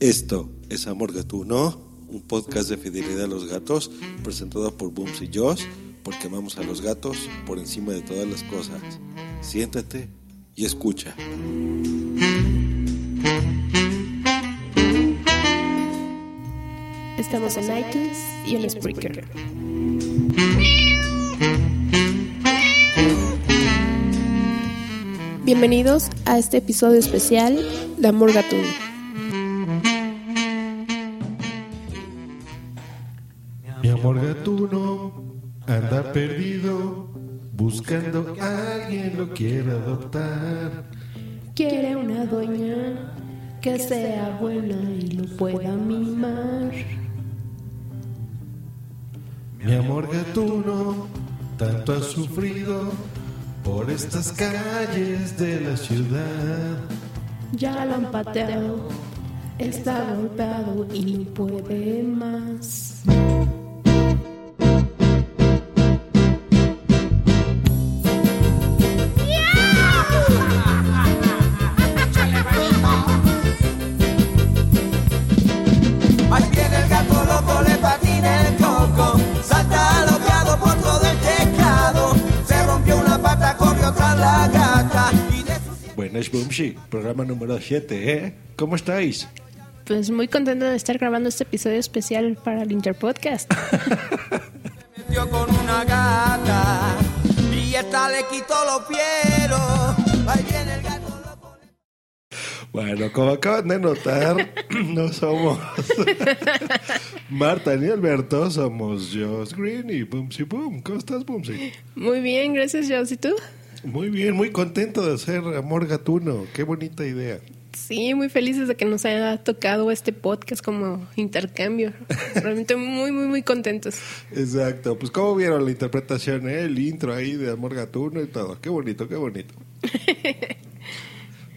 Esto es Amor Gatuno, un podcast de fidelidad a los gatos, presentado por Booms y Josh, porque amamos a los gatos por encima de todas las cosas. Siéntate y escucha. Estamos en iTunes y en Spreaker. Bienvenidos a este episodio especial de Amor Gatuno. Mi amor gatuno anda perdido, buscando a alguien lo quiera adoptar. Quiere una doña que sea buena y lo pueda mimar. Mi amor gatuno tanto ha sufrido por estas calles de la ciudad. Ya lo han pateado, está golpeado y puede más. Buenas, Boomsy. Programa número 7, ¿eh? ¿Cómo estáis? Pues muy contento de estar grabando este episodio especial para el Interpodcast. metió con una gata y esta le quitó los. Ahí viene el gato loco. Bueno, como acaban de notar, no somos Marta ni Alberto, somos Josh Green y Boomsy Boom. ¿Cómo estás, Boomsy? Muy bien, gracias, Joss. ¿Y tú? Muy bien, muy contento de hacer Amor Gatuno. Qué bonita idea. Sí, muy felices de que nos haya tocado este podcast como intercambio. Realmente muy, muy, muy contentos. Exacto. Pues, ¿cómo vieron la interpretación, eh? El intro ahí de Amor Gatuno y todo. Qué bonito, qué bonito.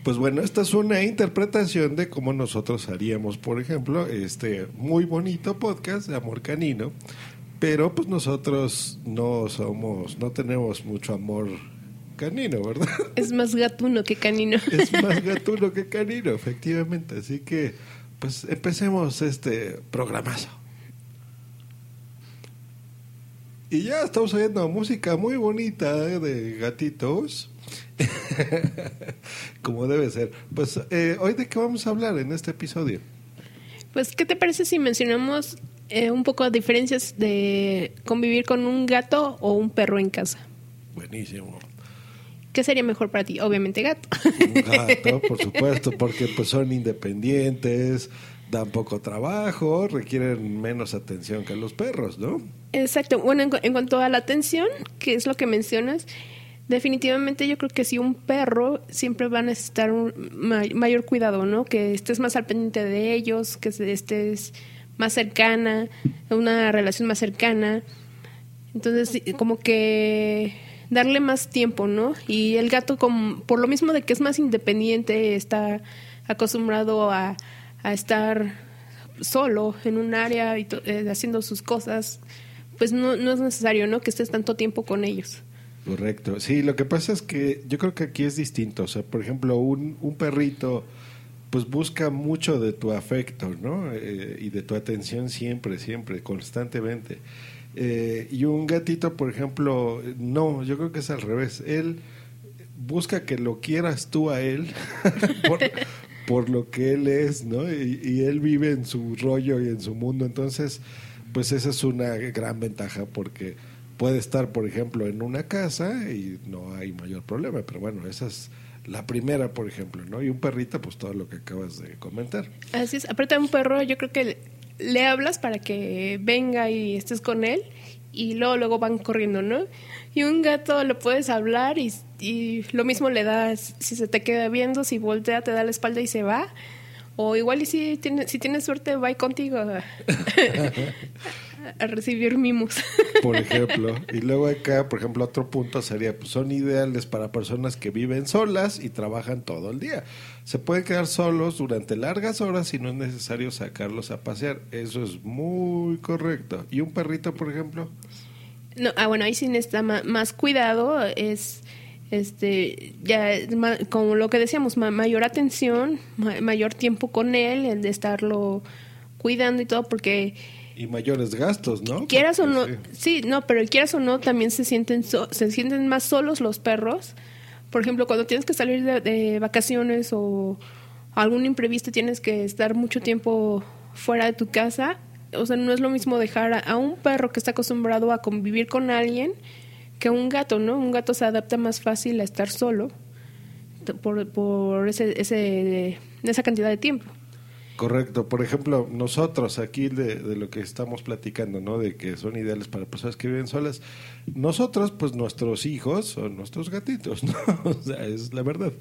Pues bueno, esta es una interpretación de cómo nosotros haríamos, por ejemplo, este muy bonito podcast de Amor Canino, pero pues nosotros no somos, no tenemos mucho amor canino, ¿verdad? Es más gatuno que canino. Es más gatuno que canino, efectivamente. Así que, pues empecemos este programazo. Y ya estamos oyendo música muy bonita de gatitos. Como debe ser. Pues, eh, ¿hoy de qué vamos a hablar en este episodio? Pues, ¿qué te parece si mencionamos eh, un poco de diferencias de convivir con un gato o un perro en casa? Buenísimo. ¿Qué sería mejor para ti? Obviamente gato. Un gato, por supuesto, porque pues son independientes, dan poco trabajo, requieren menos atención que los perros, ¿no? Exacto. Bueno, en, en cuanto a la atención, que es lo que mencionas, Definitivamente yo creo que si un perro siempre va a necesitar un ma- mayor cuidado, ¿no? Que estés más al pendiente de ellos, que estés más cercana, una relación más cercana. Entonces, como que darle más tiempo, ¿no? Y el gato, por lo mismo de que es más independiente, está acostumbrado a, estar solo en un área y eh, haciendo sus cosas, pues no, no es necesario, ¿no? Que estés tanto tiempo con ellos. Correcto. Sí, lo que pasa es que yo creo que aquí es distinto. O sea, por ejemplo, un, un perrito pues busca mucho de tu afecto, ¿no? Eh, y de tu atención siempre, siempre, constantemente. Eh, y un gatito, por ejemplo, no, yo creo que es al revés. Él busca que lo quieras tú a él por, lo que él es, ¿no? Y, y él vive en su rollo y en su mundo. Entonces, pues esa es una gran ventaja porque puede estar, por ejemplo, en una casa y no hay mayor problema. Pero bueno, esa es la primera, por ejemplo, ¿no? Y un perrito, pues todo lo que acabas de comentar. Así es, aparte un perro, yo creo que le, hablas para que venga y estés con él y luego luego van corriendo, ¿no? Y un gato le puedes hablar y, y lo mismo le das, si se te queda viendo, si voltea, te da la espalda y se va. O igual y si, tiene, si tienes suerte, va contigo a, a recibir mimos. por ejemplo. Y luego acá, por ejemplo, otro punto sería, pues son ideales para personas que viven solas y trabajan todo el día. Se pueden quedar solos durante largas horas y no es necesario sacarlos a pasear. Eso es muy correcto. ¿Y un perrito, por ejemplo? No, ah, bueno, ahí sí necesita más cuidado, es este ya como lo que decíamos, ma- mayor atención, ma- mayor tiempo con él, el de estarlo cuidando y todo, porque Y mayores gastos, ¿no? quieras o no, sí, no, pero quieras o no, también se sienten so- se sienten más solos los perros. Por ejemplo, cuando tienes que salir de, de vacaciones o algún imprevisto, tienes que estar mucho tiempo fuera de tu casa. O sea, no es lo mismo dejar a, un perro que está acostumbrado a convivir con alguien que un gato, ¿no? Un gato se adapta más fácil a estar solo por, por ese, ese, esa cantidad de tiempo. Correcto. Por ejemplo, nosotros aquí de, de lo que estamos platicando, ¿no? De que son ideales para personas que viven solas. Nosotros, pues nuestros hijos son nuestros gatitos, ¿no? O sea, es la verdad.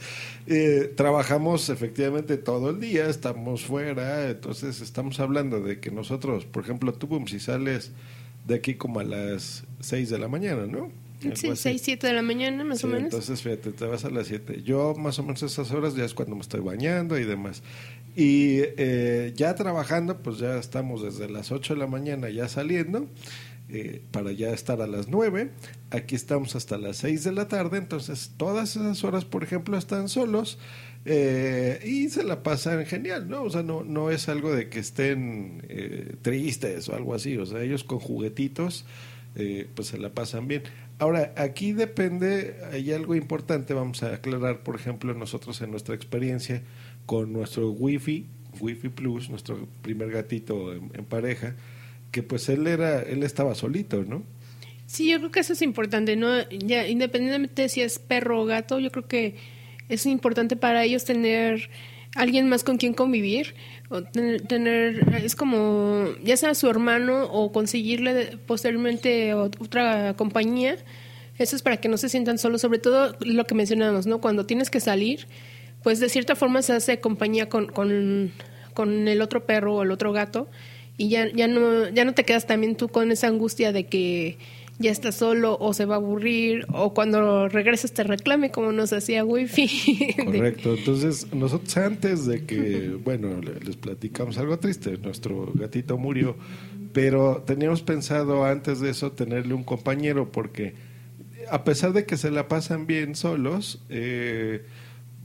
Eh, trabajamos efectivamente todo el día, estamos fuera, entonces estamos hablando de que nosotros, por ejemplo, tú, Boom, si sales de aquí como a las 6 de la mañana, ¿no? Algo Sí, así. 6, 7 de la mañana más Sí, o menos. Entonces, fíjate, te vas a las 7. Yo más o menos esas horas ya es cuando me estoy bañando y demás. Y eh, ya trabajando, pues ya estamos desde las 8 de la mañana ya saliendo eh, para ya estar a las 9. Aquí estamos hasta las 6 de la tarde, entonces todas esas horas, por ejemplo, están solos eh, y se la pasan genial, ¿no? O sea, no, no es algo de que estén eh, tristes o algo así, o sea, ellos con juguetitos eh, pues se la pasan bien. Ahora, aquí depende, hay algo importante, vamos a aclarar, por ejemplo, nosotros en nuestra experiencia con nuestro Wi-Fi, Wi-Fi Plus, nuestro primer gatito en, pareja, que pues él era, él estaba solito, ¿no? Sí, yo creo que eso es importante, ¿no? Ya, independientemente de si es perro o gato, yo creo que es importante para ellos tener alguien más con quien convivir, o tener, tener- es como, ya sea su hermano o conseguirle posteriormente ot- otra compañía, eso es para que no se sientan solos, sobre todo lo que mencionamos, ¿no? Cuando tienes que salir, pues de cierta forma se hace compañía con, con, con el otro perro o el otro gato y ya, ya, no, ya no te quedas también tú con esa angustia de que ya está solo o se va a aburrir o cuando regreses te reclame como nos hacía Wifi. Correcto. Entonces, nosotros antes de que, bueno, le- les platicamos algo triste, nuestro gatito murió, pero teníamos pensado antes de eso tenerle un compañero porque a pesar de que se la pasan bien solos, eh,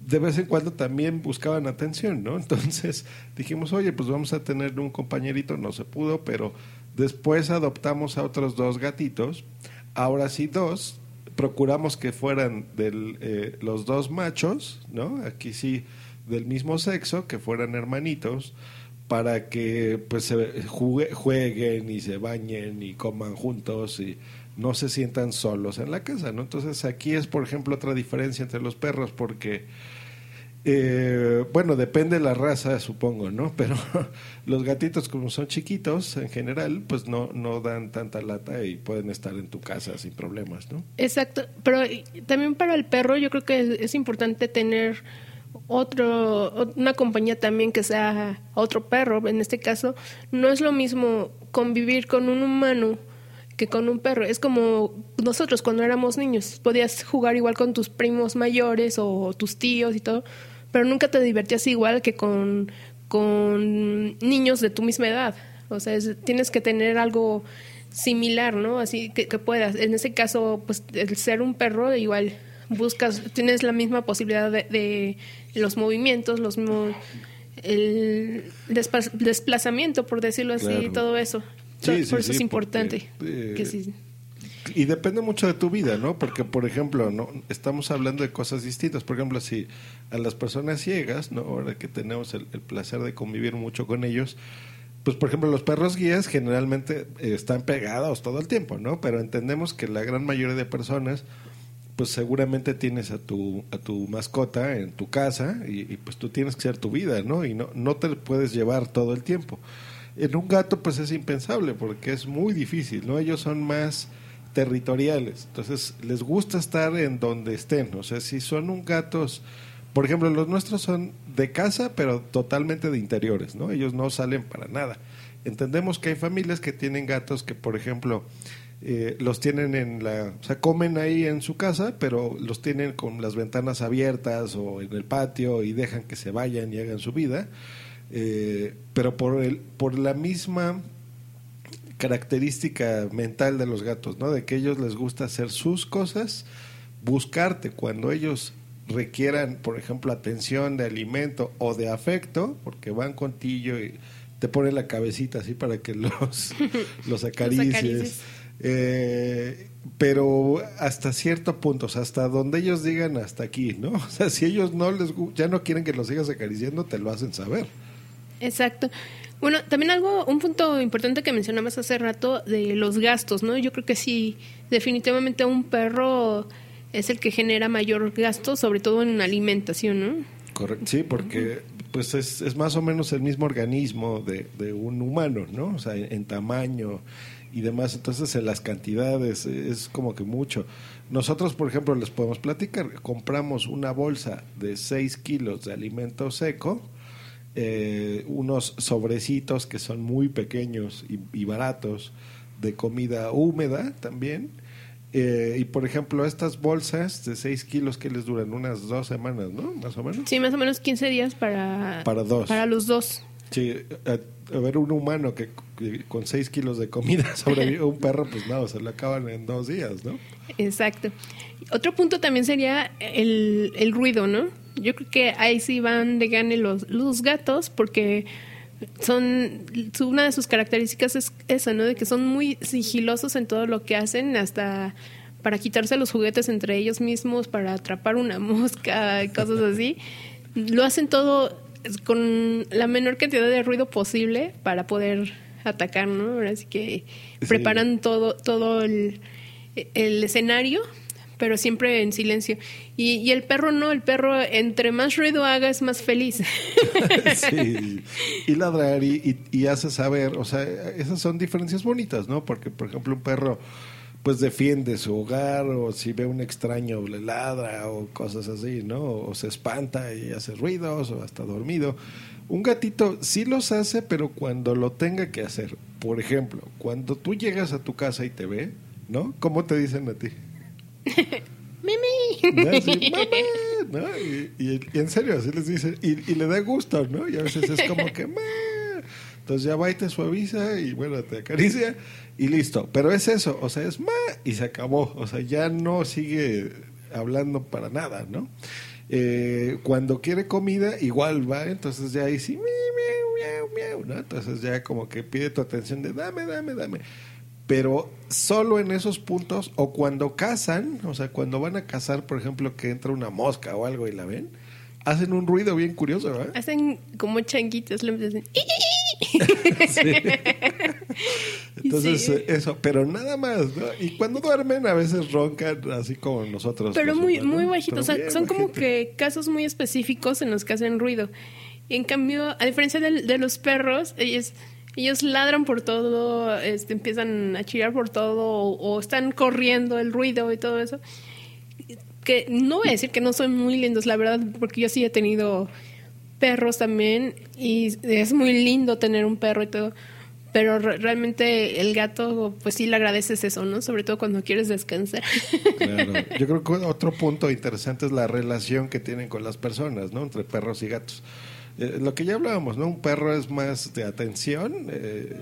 de vez en cuando también buscaban atención, ¿no? Entonces dijimos, oye, pues vamos a tenerle un compañerito, no se pudo, pero después adoptamos a otros dos gatitos, ahora sí dos, procuramos que fueran del, eh, los dos machos, ¿no? Aquí sí, del mismo sexo, que fueran hermanitos, para que pues se jueguen y se bañen y coman juntos y no se sientan solos en la casa, ¿no? Entonces aquí es, por ejemplo, otra diferencia entre los perros, porque Eh, bueno, depende de la raza, supongo, ¿no? Pero los gatitos, como son chiquitos, en general, pues no, no dan tanta lata y pueden estar en tu casa sin problemas, ¿no? Exacto, pero también para el perro yo creo que es, importante tener otro ot- una compañía también que sea otro perro. En este caso, no es lo mismo convivir con un humano que con un perro. Es como nosotros cuando éramos niños, podías jugar igual con tus primos mayores o tus tíos y todo, pero nunca te divertías igual que con, con niños de tu misma edad. O sea, es- tienes que tener algo similar, ¿no? Así que, que puedas. En ese caso, pues el ser un perro, igual buscas, tienes la misma posibilidad de, de los movimientos, los mismos, el desplazamiento, por decirlo así, Claro. todo eso. Sí, por sí, eso sí, es importante. porque, eh, que sí. Y depende mucho de tu vida, ¿no? Porque, por ejemplo, no estamos hablando de cosas distintas. Por ejemplo, si a las personas ciegas, ¿no? Ahora que tenemos el, el placer de convivir mucho con ellos, pues, por ejemplo, los perros guías generalmente eh, están pegados todo el tiempo, ¿no? Pero entendemos que la gran mayoría de personas, pues seguramente tienes a tu, a tu mascota en tu casa y, y, pues tú tienes que ser tu vida, ¿no? Y no, no te puedes llevar todo el tiempo. En un gato pues es impensable porque es muy difícil, ¿no? Ellos son más territoriales, entonces les gusta estar en donde estén, o sea, si son un gatos, por ejemplo, los nuestros son de casa pero totalmente de interiores, ¿no? Ellos no salen para nada. Entendemos que hay familias que tienen gatos que, por ejemplo, eh, los tienen en la, o sea, comen ahí en su casa, pero los tienen con las ventanas abiertas o en el patio y dejan que se vayan y hagan su vida. Eh, pero por el, por la misma característica mental de los gatos, ¿no? De que ellos les gusta hacer sus cosas, buscarte cuando ellos requieran, por ejemplo, atención de alimento o de afecto, porque van contigo y te ponen la cabecita así para que los, los acaricies. acaricies. Eh, pero hasta cierto punto, o sea, hasta donde ellos digan hasta aquí, ¿no? O sea, si ellos no les ya no quieren que los sigas acariciando, te lo hacen saber. Exacto. Bueno, también algo, un punto importante que mencionabas hace rato de los gastos, ¿no? Yo creo que sí, definitivamente un perro es el que genera mayor gasto, sobre todo en alimentación, ¿no? Correcto. Sí, porque pues es, es más o menos el mismo organismo de, de un humano, ¿no? O sea, en, en tamaño y demás. Entonces, en las cantidades eh, es como que mucho. Nosotros, por ejemplo, les podemos platicar. Compramos una bolsa de 6 kilos de alimento seco, eh, unos sobrecitos que son muy pequeños y, y baratos de comida húmeda también. Eh, y por ejemplo, estas bolsas de 6 kilos que les duran unas dos semanas, ¿no? Más o menos. Sí, más o menos 15 días para... Para dos. Para los dos. Sí, a, a ver, un humano que, que con 6 kilos de comida sobrevive, un perro, pues no, se lo acaban en dos días, ¿no? Exacto. Otro punto también sería el, el ruido, ¿no? Yo creo que ahí sí van de gane los, los gatos porque son una de sus características es esa, ¿no? De que son muy sigilosos en todo lo que hacen, hasta para quitarse los juguetes entre ellos mismos, para atrapar una mosca, cosas así. Lo hacen todo con la menor cantidad de ruido posible para poder atacar, ¿no? Así que Sí. preparan todo, todo el, el escenario, pero siempre en silencio. Y, y el perro no, el perro entre más ruido haga es más feliz. sí, y ladrar y, y, y hace saber, o sea, esas son diferencias bonitas, ¿no? Porque, por ejemplo, un perro pues defiende su hogar o si ve un extraño le ladra o cosas así, ¿no? O se espanta y hace ruidos o hasta dormido. Un gatito sí los hace, pero cuando lo tenga que hacer. Por ejemplo, cuando tú llegas a tu casa y te ve, ¿no? ¿Cómo te dicen a ti? ¡Mimi! "Mamá", ¿no? Y, y- y en serio, así les dice. Y, y le da gusto, ¿no? Y a veces es como que, "Ma". Entonces ya va y te suaviza y bueno, te acaricia y listo. Pero es eso, o sea, es ma y se acabó. O sea, ya no sigue hablando para nada, ¿no? Eh, cuando quiere comida, igual va, entonces ya ahí sí, miau, miau, miau, miau, ¿no? Entonces ya como que pide tu atención de dame, dame, dame. Pero solo en esos puntos, o cuando cazan, o sea, cuando van a cazar, por ejemplo, que entra una mosca o algo y la ven, hacen un ruido bien curioso, ¿verdad? Hacen como changuitos, le hacen... Sí. Entonces, Sí. eh, eso, pero nada más, ¿no? Y cuando duermen a veces roncan así como nosotros. Pero muy, humanos, muy bajitos. O sea, son como que casos muy específicos en los que hacen ruido. Y en cambio, a diferencia de, los perros, ellos, ellos ladran por todo, este, empiezan a chillar por todo, o, o están corriendo el ruido y todo eso. Que no voy a decir que no son muy lindos, la verdad, porque yo sí he tenido perros también y es muy lindo tener un perro y todo. Pero re- realmente el gato, pues sí le agradeces eso, ¿no? Sobre todo cuando quieres descansar. Claro. Yo creo que otro punto interesante es la relación que tienen con las personas, ¿no? Entre perros y gatos. Eh, lo que ya hablábamos, ¿no? Un perro es más de atención. eh,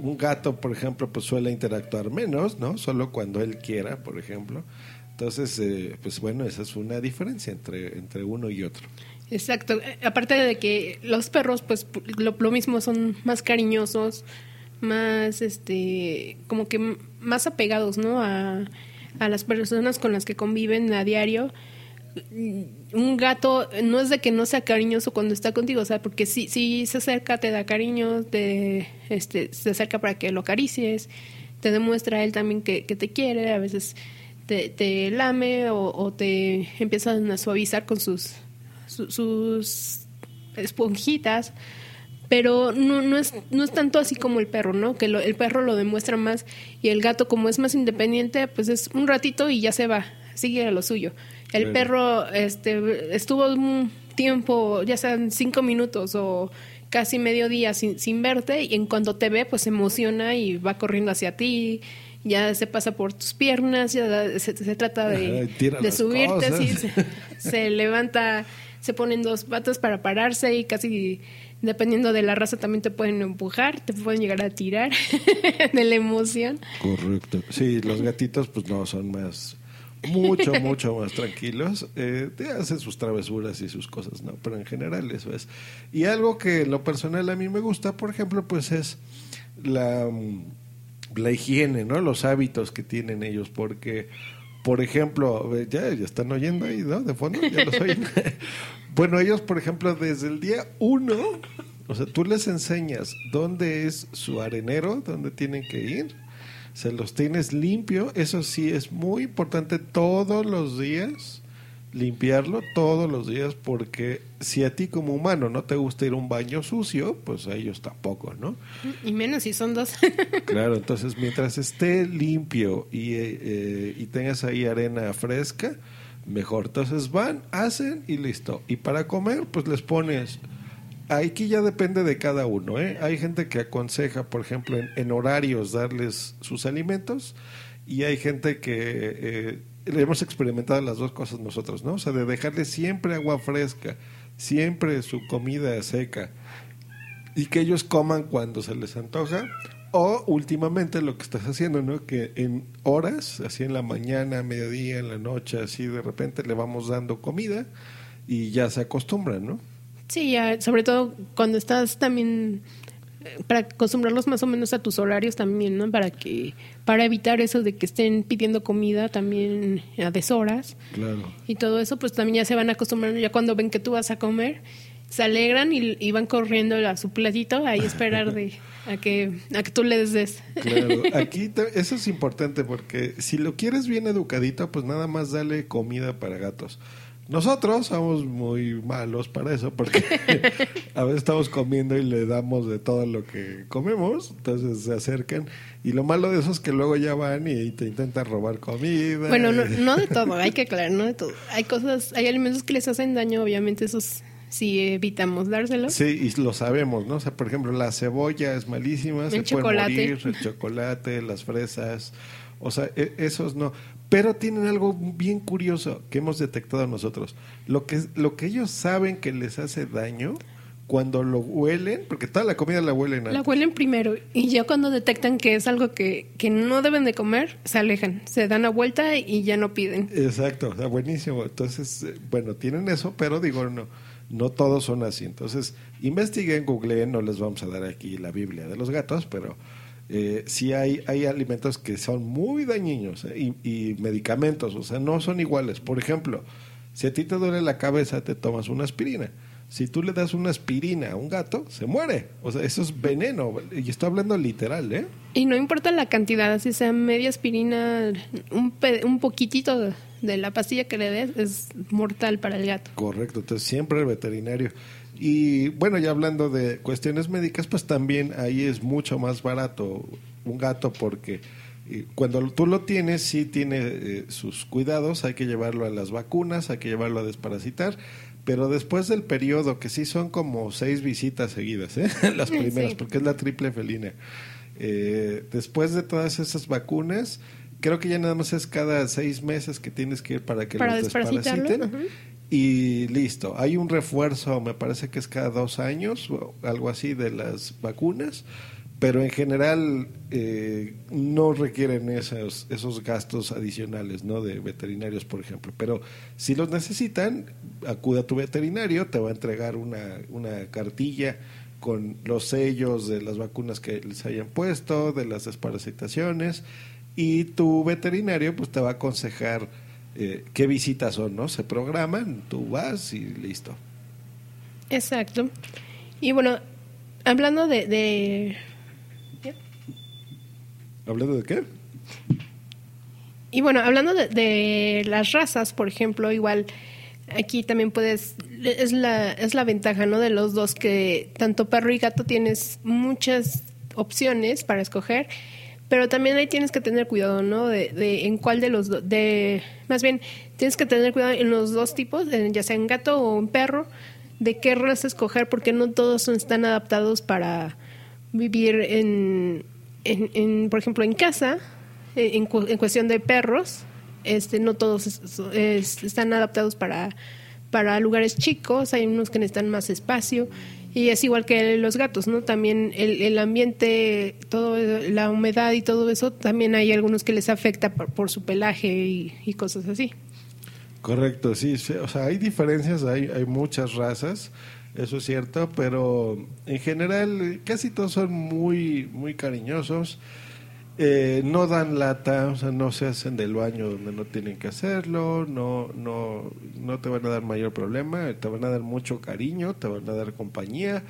un gato, por ejemplo, pues suele interactuar menos, ¿no? Solo cuando él quiera, por ejemplo. Entonces, eh, pues bueno, esa es una diferencia entre, entre uno y otro. Exacto. Aparte de que los perros, pues lo, lo mismo, son más cariñosos, más, este, como que más apegados, ¿no? A, a las personas con las que conviven a diario. Mm, Un gato no es de que no sea cariñoso cuando está contigo, o sea, porque si, se acerca, te da cariño, te, este, se acerca para que lo acaricies, te demuestra él también que, te quiere, a veces te, lame o, te empiezan a suavizar con sus, su- sus esponjitas, pero no, no, es, no es tanto así como el perro, ¿no? Que lo- el perro lo demuestra más y el gato como es más independiente, pues es un ratito y ya se va, sigue a lo suyo. El perro este, estuvo un tiempo, ya sean cinco minutos o casi medio día sin, sin verte y en cuanto te ve pues se emociona y va corriendo hacia ti, ya se pasa por tus piernas, ya se, se trata de, de subirte, se, se levanta, se ponen dos patas para pararse y casi dependiendo de la raza también te pueden empujar, te pueden llegar a tirar de la emoción. Correcto. Sí, los gatitos pues no son más, mucho, mucho más tranquilos. Eh, te hacen sus travesuras y sus cosas, ¿no? Pero en general eso es. Y algo que en lo personal a mí me gusta, por ejemplo, pues es la, mm, la higiene, ¿no? Los hábitos que tienen ellos, porque... Por ejemplo, ya, ya están oyendo ahí, ¿no? De fondo, ya los oyen. bueno, ellos, por ejemplo, desde el día uno, o sea, tú les enseñas dónde es su arenero, dónde tienen que ir, se los tienes limpio, eso sí es muy importante todos los días, limpiarlo todos los días, porque si a ti como humano no te gusta ir a un baño sucio, pues a ellos tampoco, ¿no? Y menos si son dos. Claro, entonces mientras esté limpio y, eh, eh, y tengas ahí arena fresca, mejor. Entonces van, hacen y listo. Y para comer, pues les pones... Aquí ya depende de cada uno. ¿eh? Hay gente que aconseja, por ejemplo, en, horarios darles sus alimentos y hay gente que eh, hemos experimentado las dos cosas nosotros, ¿no? O sea, de dejarles siempre agua fresca, siempre su comida seca y que ellos coman cuando se les antoja. O últimamente lo que estás haciendo, ¿no? Que en horas, así en la mañana, mediodía, en la noche, así de repente le vamos dando comida y ya se acostumbran, ¿no? Sí, ya, sobre todo cuando estás también eh, para acostumbrarlos más o menos a tus horarios también, ¿no? Para que para evitar eso de que estén pidiendo comida también a deshoras Claro. y todo eso, pues también ya se van acostumbrando ya cuando ven que tú vas a comer, se alegran y, y van corriendo a su platito ahí a esperar de a que a que tú les des. Claro, aquí te- eso es importante porque si lo quieres bien educadito, pues nada más dale comida para gatos. Nosotros somos muy malos para eso porque a veces estamos comiendo y le damos de todo lo que comemos, entonces se acercan y lo malo de eso es que luego ya van y te intentan robar comida. Bueno, no, no de todo, hay que aclarar, no de todo. Hay cosas, hay alimentos que les hacen daño, obviamente esos sí evitamos dárselos. Sí, y lo sabemos, ¿no? O sea, por ejemplo, la cebolla es malísima, se El puede chocolate. morir, el chocolate, las fresas, o sea, e- esos no. Pero tienen algo bien curioso que hemos detectado nosotros. Lo que, lo que ellos saben que les hace daño, cuando lo huelen, porque toda la comida la huelen La huelen primero y ya cuando detectan que es algo que, que no deben de comer, se alejan, se dan la vuelta y ya no piden. Exacto, o sea, buenísimo. Entonces, eh, bueno, tienen eso, pero digo, no, no todos son así. Entonces, investiguen, googleen, no les vamos a dar aquí la Biblia de los gatos, pero eh, sí hay, hay alimentos que son muy dañinos eh, y, y medicamentos, o sea, no son iguales. Por ejemplo, si a ti te duele la cabeza, te tomas una aspirina. Si tú le das una aspirina a un gato, se muere. O sea, eso es veneno. Y estoy hablando literal, ¿eh? Y no importa la cantidad, así sea media aspirina, un, un poquitito de, de la pastilla que le des es mortal para el gato. Correcto, entonces siempre el veterinario. Y bueno, ya hablando de cuestiones médicas, pues también ahí es mucho más barato un gato porque eh, cuando tú lo tienes, sí tiene eh, sus cuidados, hay que llevarlo a las vacunas, hay que llevarlo a desparasitar, pero después del periodo, que sí son como seis visitas seguidas, ¿eh? las Sí. primeras, porque es la triple felina. Eh, después de todas esas vacunas, creo que ya nada más es cada seis meses que tienes que ir para que Para los desparasiten. Y listo. Hay un refuerzo, me parece que es cada dos años, algo así, de las vacunas. Pero en general eh, no requieren esos, esos gastos adicionales, ¿no? De veterinarios, por ejemplo. Pero si los necesitan, acude a tu veterinario, te va a entregar una, una cartilla con los sellos de las vacunas que les hayan puesto, de las desparasitaciones, y tu veterinario pues te va a aconsejar eh, qué visitas son, ¿no? Se programan, tú vas y listo. Exacto. Y bueno, hablando de, de- ¿Hablando de qué? y bueno, hablando de, de las razas, por ejemplo, igual aquí también puedes es la es la ventaja, ¿no? De los dos que tanto perro y gato tienes muchas opciones para escoger, pero también ahí tienes que tener cuidado, ¿no? De, en cuál de los do- de más bien tienes que tener cuidado en los dos tipos, en- ya sea en gato o en perro, de qué raza escoger porque no todos son- están adaptados para vivir en, en, por ejemplo, en casa, en, en cuestión de perros, este, no todos es- están adaptados para, para lugares chicos, hay unos que necesitan más espacio, y es igual que los gatos, ¿no? También el, el ambiente, todo, la humedad y todo eso, también hay algunos que les afecta por, su pelaje y, y cosas así. Correcto, sí, sí, o sea, hay diferencias, hay, hay muchas razas, eso es cierto, pero en general eh, casi todos son muy, muy cariñosos, eh, no dan lata, o sea, no se hacen del baño donde no tienen que hacerlo, no, no, no te van a dar mayor problema, te van a dar mucho cariño, te van a dar compañía,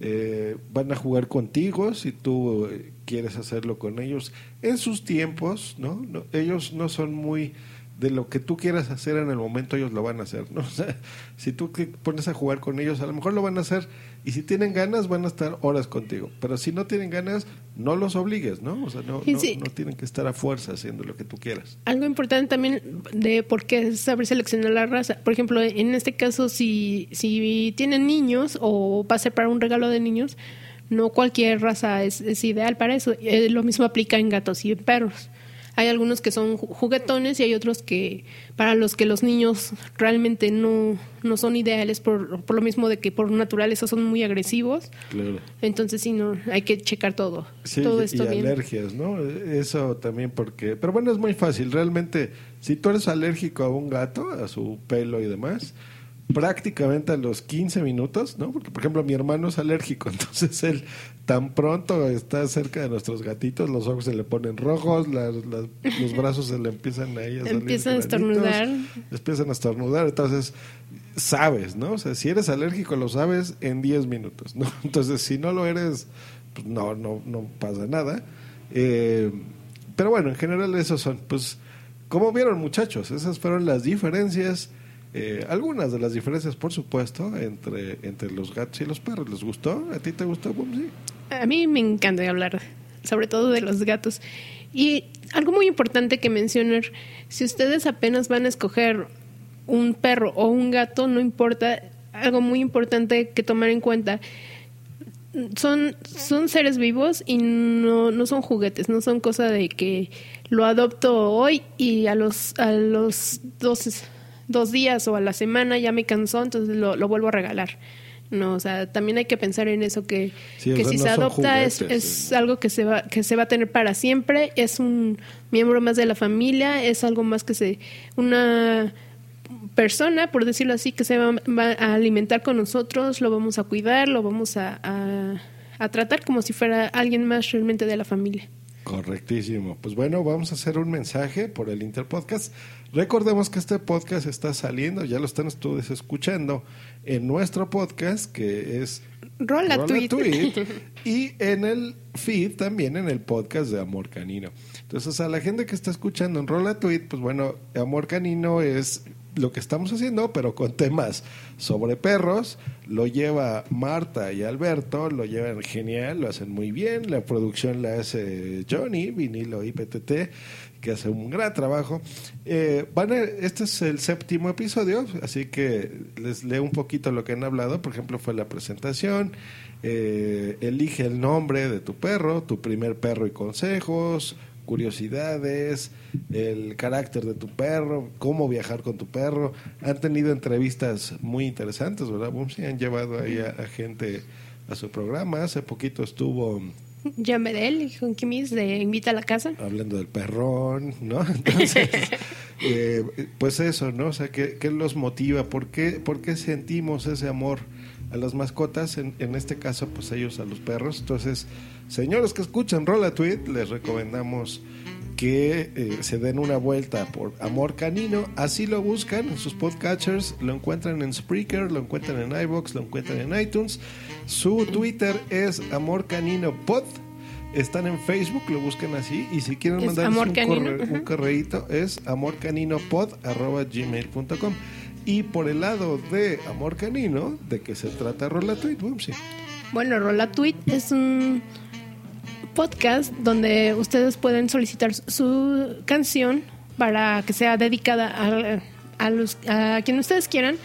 eh, van a jugar contigo si tú eh, quieres hacerlo con ellos en sus tiempos, ¿no? no ellos no son muy de lo que tú quieras hacer en el momento ellos lo van a hacer, ¿no? O sea, si tú pones a jugar con ellos, a lo mejor lo van a hacer y si tienen ganas van a estar horas contigo, pero si no tienen ganas, no los obligues, ¿no? O sea, no, Y no, sí. no tienen que estar a fuerza haciendo lo que tú quieras. Algo importante también de por qué saber seleccionar la raza. Por ejemplo, en este caso, si, si tienen niños o va a ser para un regalo de niños, no cualquier raza es, es ideal para eso. Eh, lo mismo aplica en gatos y en perros. Hay algunos que son ju- juguetones y hay otros que para los que los niños realmente no, no son ideales por, por lo mismo de que por naturaleza son muy agresivos. Claro. Entonces sí, no, hay que checar todo. Sí, todo y- esto y bien. alergias, ¿no? Eso también porque... Pero bueno, es muy fácil. Realmente, si tú eres alérgico a un gato, a su pelo y demás, prácticamente a los 15 minutos, ¿no? Porque, por ejemplo, mi hermano es alérgico, entonces él tan pronto está cerca de nuestros gatitos, los ojos se le ponen rojos, las- las- los brazos se le empiezan ahí a salir Empiezan a estornudar. Empiezan a estornudar, entonces sabes, ¿no? O sea, si eres alérgico lo sabes en 10 minutos, ¿no? Entonces, si no lo eres, pues no, no, no pasa nada. Eh, pero bueno, en general esos son, pues, como vieron muchachos, esas fueron las diferencias, eh, algunas de las diferencias, por supuesto, entre, entre los gatos y los perros. ¿Les gustó? ¿A ti te gustó? Sí. A mí me encanta hablar, sobre todo de los gatos. Y algo muy importante que mencionar, si ustedes apenas van a escoger un perro o un gato, no importa, algo muy importante que tomar en cuenta, son, son seres vivos y no, no son juguetes, no son cosa de que lo adopto hoy y a los, a los dos, dos días o a la semana ya me cansó, entonces lo, lo vuelvo a regalar. No, o sea, también hay que pensar en eso que, Sí, que si no se adopta es, juguetes, es sí. algo que se va que se va a tener para siempre, es un miembro más de la familia, es algo más que se una persona, por decirlo así, que se va, va a alimentar con nosotros, lo vamos a cuidar, lo vamos a, a, a tratar como si fuera alguien más realmente de la familia. Correctísimo. Pues bueno, vamos a hacer un mensaje por el Interpodcast. Recordemos que este podcast está saliendo, ya lo están ustedes escuchando en nuestro podcast, que es Rola Tweet. y en el feed también en el podcast de Amor Canino. Entonces, a la gente que está escuchando en Rola Tweet, pues bueno, Amor Canino es lo que estamos haciendo, pero con temas sobre perros. Lo lleva Marta y Alberto, lo llevan genial, lo hacen muy bien. La producción la hace Johnny, vinilo IPTT, que hace un gran trabajo. Eh, van a- este es el séptimo episodio, así que les leo un poquito lo que han hablado. Por ejemplo, fue la presentación. eh, elige el nombre de tu perro, tu primer perro y consejos, curiosidades, el carácter de tu perro, cómo viajar con tu perro. Han tenido entrevistas muy interesantes, ¿verdad? Bumsy? Han llevado ahí a, a gente a su programa. Hace poquito estuvo Jan Bedel y con Kimis de Invita a la Casa. hablando del perrón, ¿no? Entonces, eh, pues eso, ¿no? O sea, ¿qué, qué los motiva? ¿Por qué, ¿Por qué sentimos ese amor a las mascotas? En, en este caso, pues ellos a los perros. Entonces, señores que escuchan Rola Tweet, les recomendamos que eh, se den una vuelta por Amor Canino. Así lo buscan en sus podcatchers, lo encuentran en Spreaker, lo encuentran en iBox, lo encuentran en iTunes. Su Twitter es Amor Canino Pod. Están en Facebook, lo buscan así. Y si quieren mandar un, corre- un correíto, es amorcaninopod.gmail.com. Y por el lado de Amor Canino, ¿de qué se trata Rola Tweet? Bueno, Rola Tweet es un podcast donde ustedes pueden solicitar su canción para que sea dedicada a, a, los, a quien ustedes quieran,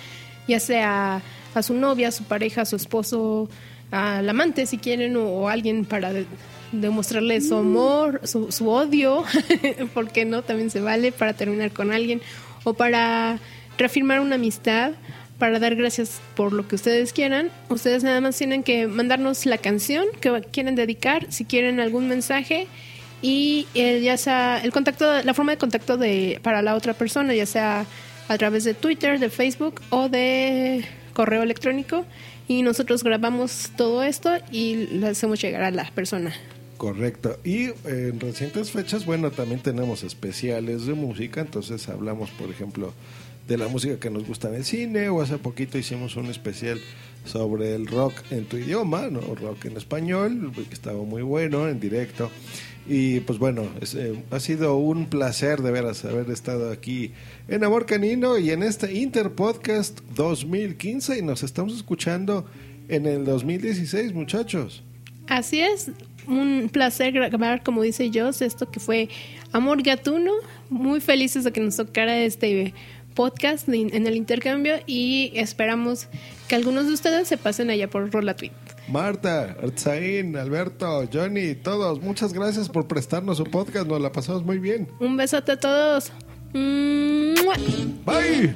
ya sea a su novia, a su pareja, a su esposo, al amante si quieren, o, o alguien para de- demostrarle su amor, su, su odio, porque no, también se vale para terminar con alguien, o para reafirmar una amistad, para dar gracias por lo que ustedes quieran. Ustedes nada más tienen que mandarnos la canción que quieren dedicar, si quieren algún mensaje y eh, ya sea el contacto, la forma de contacto de para la otra persona, ya sea a través de Twitter, de Facebook o de correo electrónico y nosotros grabamos todo esto y lo hacemos llegar a la persona. Correcto. Y eh, en recientes fechas, bueno, también tenemos especiales de música, entonces hablamos, por ejemplo, de la música que nos gusta en el cine, o hace poquito hicimos un especial sobre el rock en tu idioma, ¿no? Rock en español, que estaba muy bueno en directo. Y pues bueno, eh, ha sido un placer de veras haber estado aquí en Amor Canino y en este Interpodcast 2015 y nos estamos escuchando en el 2016, muchachos. Así es, un placer grabar, como dice Joss, esto que fue Amor Gatuno. Muy felices de que nos tocara este podcast en el intercambio y esperamos que algunos de ustedes se pasen allá por Rola Tweet. Marta, Artzain, Alberto, Johnny, todos, muchas gracias por prestarnos su podcast, nos la pasamos muy bien. Un besote a todos. Bye.